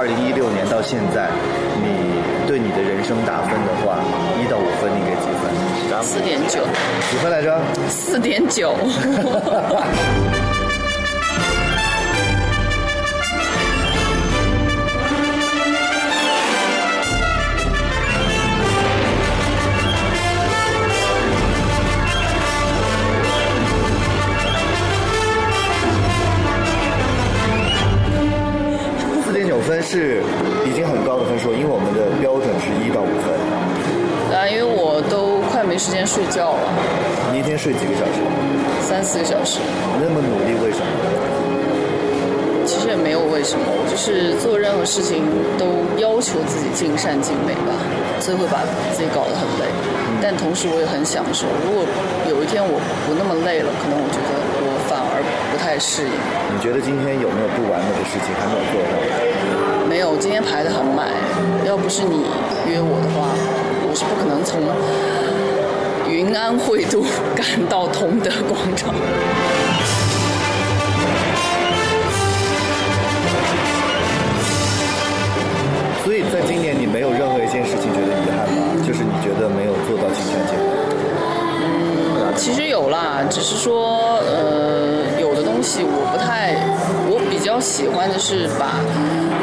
二零一六年到现在，你对你的人生打分的话，一到五分你给几分？四点九，几分来着？四点九。是已经很高的分数，因为我们的标准是一到五分。啊，因为我都快没时间睡觉了，你一天睡几个小时？三四个小时。那么努力，为什么？其实也没有为什么，我就是做任何事情都要求自己尽善尽美吧，所以会把自己搞得很累。但同时我也很享受，如果有一天我不那么累了，可能我觉得我反而不太适应。你觉得今天有没有不完美的事情还没有做到？没有，今天排得很满，要不是你约我的话，我是不可能从云安汇都赶到同德广场。所以在今年你没有任何一件事情觉得遗憾吗？就是你觉得没有做到尽善尽美。其实有啦，只是说，呃，东西我不太，我比较喜欢的是把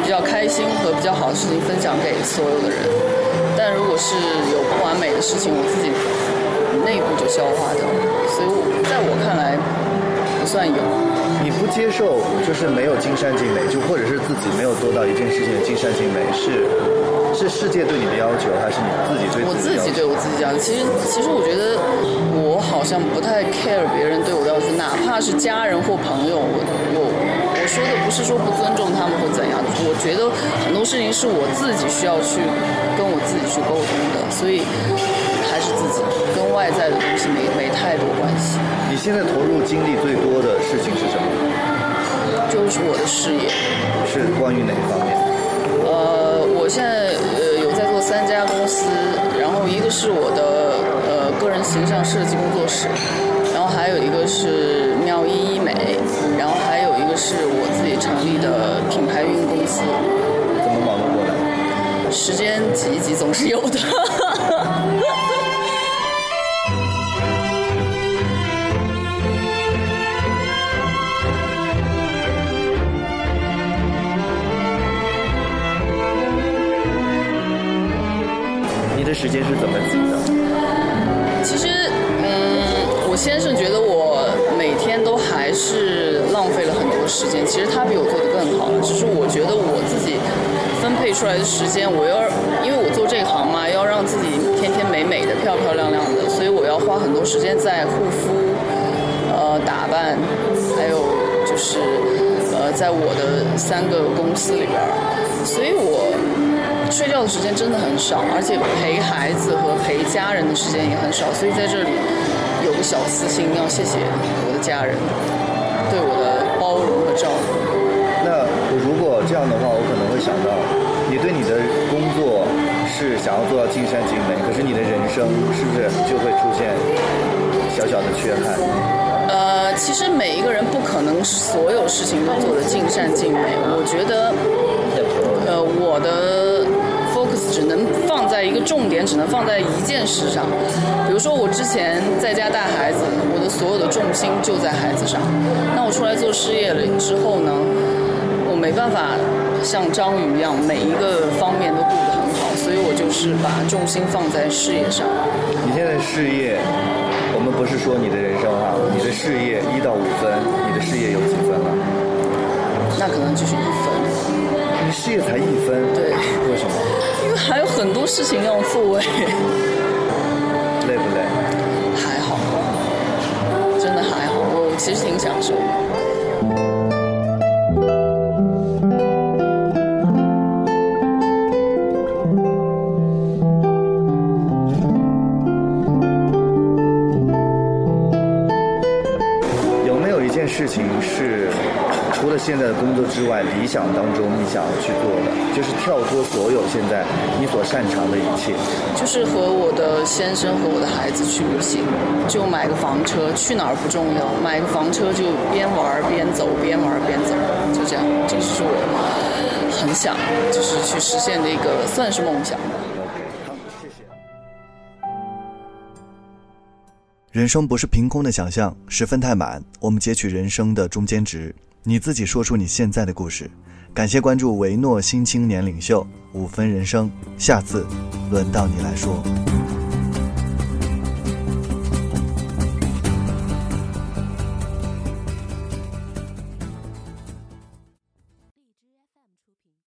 比较开心和比较好的事情分享给所有的人。但如果是有不完美的事情，我自己内部就消化掉了，所以我在我看来算有。你不接受就是没有尽善尽美，就或者是自己没有做到一件事情的尽善尽美，是是世界对你的要求，还是你自己对我自己的要求？自己对我自己要求，其实其实我觉得我好像不太 care 别人对我的要求，哪怕是家人或朋友，我我我说的不是说不尊重他们或怎样，我觉得很多事情是我自己需要去跟我自己去沟通的，所以还是自己跟外在的东西没没太多关系，你现在投入精力最多的事情是什么？就是我的事业。是关于哪一方面？呃，我现在呃有在做三家公司，然后一个是我的呃个人形象设计工作室，然后还有一个是妙医医美，然后还有一个是我自己成立的品牌运营公司。怎么忙得过来？时间挤一挤总是有的。时间是怎么挤的？其实，嗯，我先生觉得我每天都还是浪费了很多时间。其实他比我做的更好，只是我觉得我自己分配出来的时间，我要因为我做这行嘛，要让自己天天美美的、漂漂亮亮的，所以我要花很多时间在护肤、呃打扮，还有就是呃在我的三个公司里边，所以我。睡觉的时间真的很少，而且陪孩子和陪家人的时间也很少，所以在这里有个小私心，要谢谢我的家人对我的包容和照顾。那如果这样的话，我可能会想到，你对你的工作是想要做到尽善尽美，可是你的人生是不是就会出现小小的缺憾？呃，其实每一个人不可能所有事情都做得尽善尽美。我觉得，呃，我的只能放在一个重点，只能放在一件事上。比如说，我之前在家带孩子，我的所有的重心就在孩子上。那我出来做事业了之后呢，我没办法像章鱼一样每一个方面都顾得很好，所以我就是把重心放在事业上。你现在事业，我们不是说你的人生哈，你的事业一到五分，你的事业有几分了？那可能就是一分，你事业才一分，对为什么？因为还有很多事情要做哎。累不累？还好，真的还好，我其实挺享受的。一件事情是除了现在的工作之外，理想当中你想要去做的，就是跳脱所有现在你所擅长的一切？就是和我的先生和我的孩子去旅行，就买个房车，去哪儿不重要，买个房车就边玩边走，边玩边走，就这样，这就是我很很想就是去实现的一个算是梦想人生不是凭空的想象，十分太满，我们截取人生的中间值。你自己说出你现在的故事。感谢关注维诺新青年领袖五分人生，下次轮到你来说。